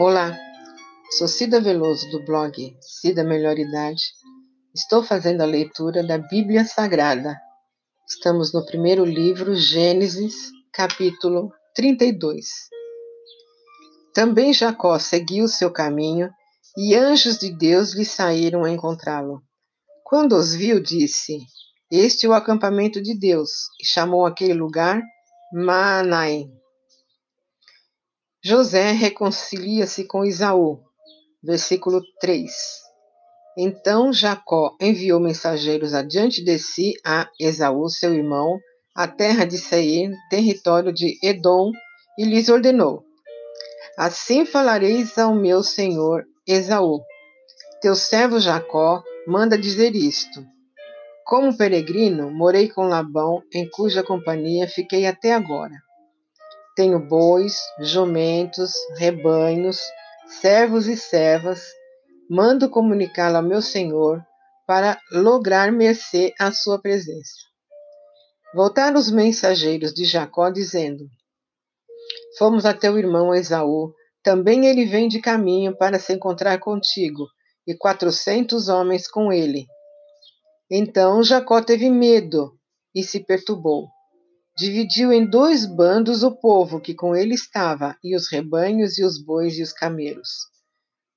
Olá, sou Cida Veloso do blog Cida Melhor Idade. Estou fazendo a leitura da Bíblia Sagrada. Estamos no primeiro livro, Gênesis, capítulo 32. Também Jacó seguiu seu caminho e anjos de Deus lhe saíram a encontrá-lo. Quando os viu, disse: Este é o acampamento de Deus, e chamou aquele lugar Maanaim. José reconcilia-se com Isaú. Versículo 3. Então Jacó enviou mensageiros adiante de si a Esaú, seu irmão, à terra de Seir, território de Edom, e lhes ordenou: Assim falareis ao meu senhor Esaú: Teu servo Jacó manda dizer isto: Como peregrino, morei com Labão, em cuja companhia fiquei até agora. Tenho bois, jumentos, rebanhos, servos e servas. Mando comunicá-lo ao meu senhor para lograr mercê à sua presença. Voltaram os mensageiros de Jacó, dizendo: Fomos a teu irmão Esaú, também ele vem de caminho para se encontrar contigo, e quatrocentos homens com ele. Então Jacó teve medo e se perturbou dividiu em dois bandos o povo que com ele estava, e os rebanhos, e os bois, e os camelos.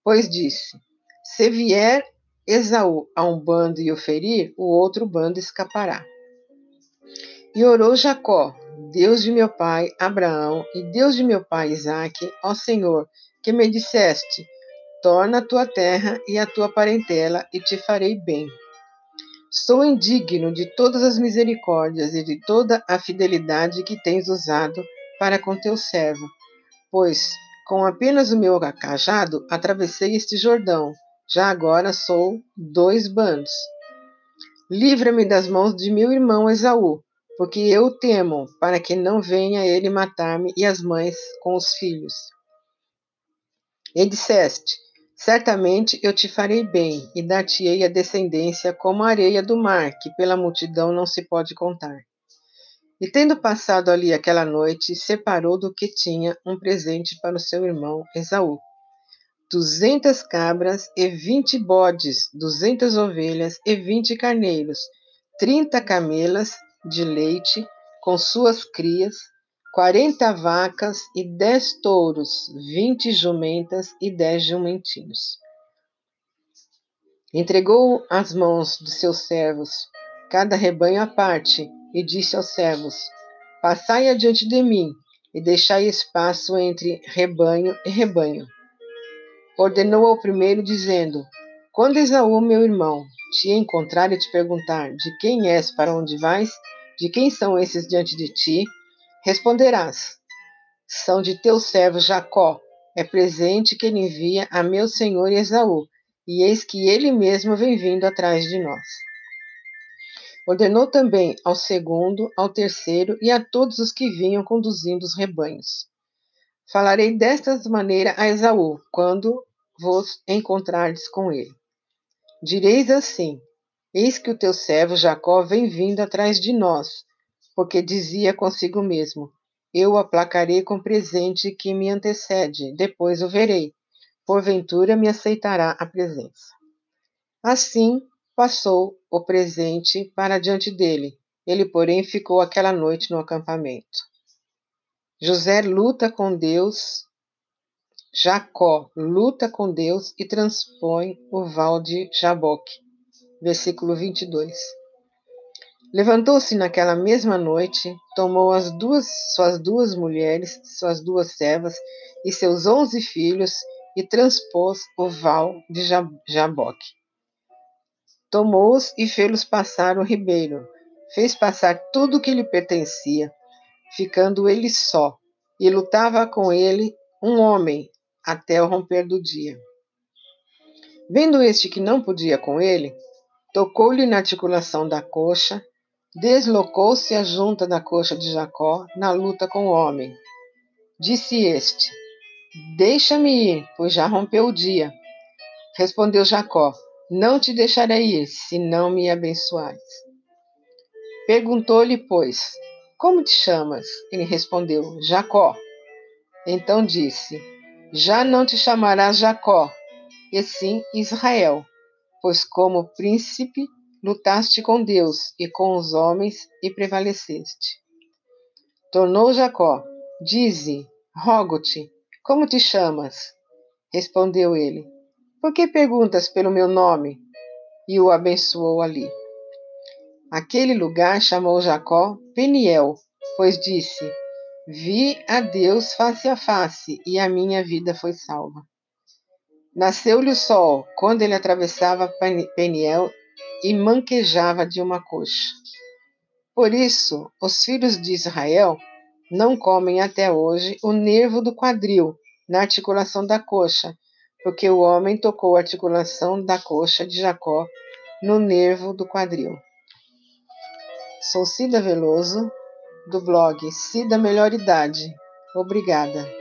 Pois disse: Se vier Esaú a um bando e o ferir, o outro bando escapará. E orou Jacó, Deus de meu pai Abraão e Deus de meu pai Isaque, ó Senhor, que me disseste: Torna a tua terra e a tua parentela, e te farei bem. Sou indigno de todas as misericórdias e de toda a fidelidade que tens usado para com teu servo, pois com apenas o meu cajado atravessei este Jordão, já agora sou dois bandos. Livra-me das mãos de meu irmão Esaú, porque eu temo, para que não venha ele matar-me e as mães com os filhos. E disseste: Certamente eu te farei bem, e dar-te-ei a descendência como a areia do mar, que pela multidão não se pode contar. E tendo passado ali aquela noite, separou do que tinha um presente para o seu irmão Esaú. Duzentas cabras e vinte bodes, duzentas ovelhas e vinte carneiros, trinta camelas de leite com suas crias, quarenta vacas e dez touros, vinte jumentas e dez jumentinhos. Entregou às mãos dos seus servos cada rebanho à parte, e disse aos servos: Passai adiante de mim, e deixai espaço entre rebanho e rebanho. Ordenou ao primeiro, dizendo: Quando Esaú, meu irmão, te encontrar e te perguntar: De quem és, para onde vais? De quem são esses diante de ti? Responderás: São de teu servo Jacó, é presente que ele envia a meu senhor Esaú, e eis que ele mesmo vem vindo atrás de nós. Ordenou também ao segundo, ao terceiro e a todos os que vinham conduzindo os rebanhos. Falarei desta maneira a Esaú, quando vos encontrardes com ele. Direis assim: Eis que o teu servo Jacó vem vindo atrás de nós, porque dizia consigo mesmo: Eu o aplacarei com presente que me antecede, depois o verei. Porventura me aceitará a presença. Assim passou o presente para diante dele. Ele, porém, ficou aquela noite no acampamento. José luta com Deus, Jacó luta com Deus e transpõe o val de Jaboque. Versículo 22. Levantou-se naquela mesma noite, tomou as duas, suas duas mulheres, suas duas servas e seus onze filhos e transpôs o val de Jaboque. Tomou-os e fê-los passar o ribeiro. Fez passar tudo o que lhe pertencia, ficando ele só, e lutava com ele um homem até o romper do dia. Vendo este que não podia com ele, tocou-lhe na articulação da coxa Deslocou-se a junta da coxa de Jacó na luta com o homem. Disse este: Deixa-me ir, pois já rompeu o dia. Respondeu Jacó: Não te deixarei ir, se não me abençoares. Perguntou-lhe, pois, Como te chamas? Ele respondeu: Jacó. Então disse: Já não te chamarás Jacó, e sim Israel, pois como príncipe lutaste com Deus e com os homens e prevaleceste. Tornou Jacó: Dize, rogo-te, como te chamas? Respondeu ele: Por que perguntas pelo meu nome? E o abençoou ali. Aquele lugar chamou Jacó Peniel, pois disse: Vi a Deus face a face e a minha vida foi salva. Nasceu-lhe o sol quando ele atravessava Peniel e manquejava de uma coxa. Por isso, os filhos de Israel não comem até hoje o nervo do quadril na articulação da coxa, porque o homem tocou a articulação da coxa de Jacó no nervo do quadril. Sou Cida Veloso, do blog Cida Melhor Idade. Obrigada.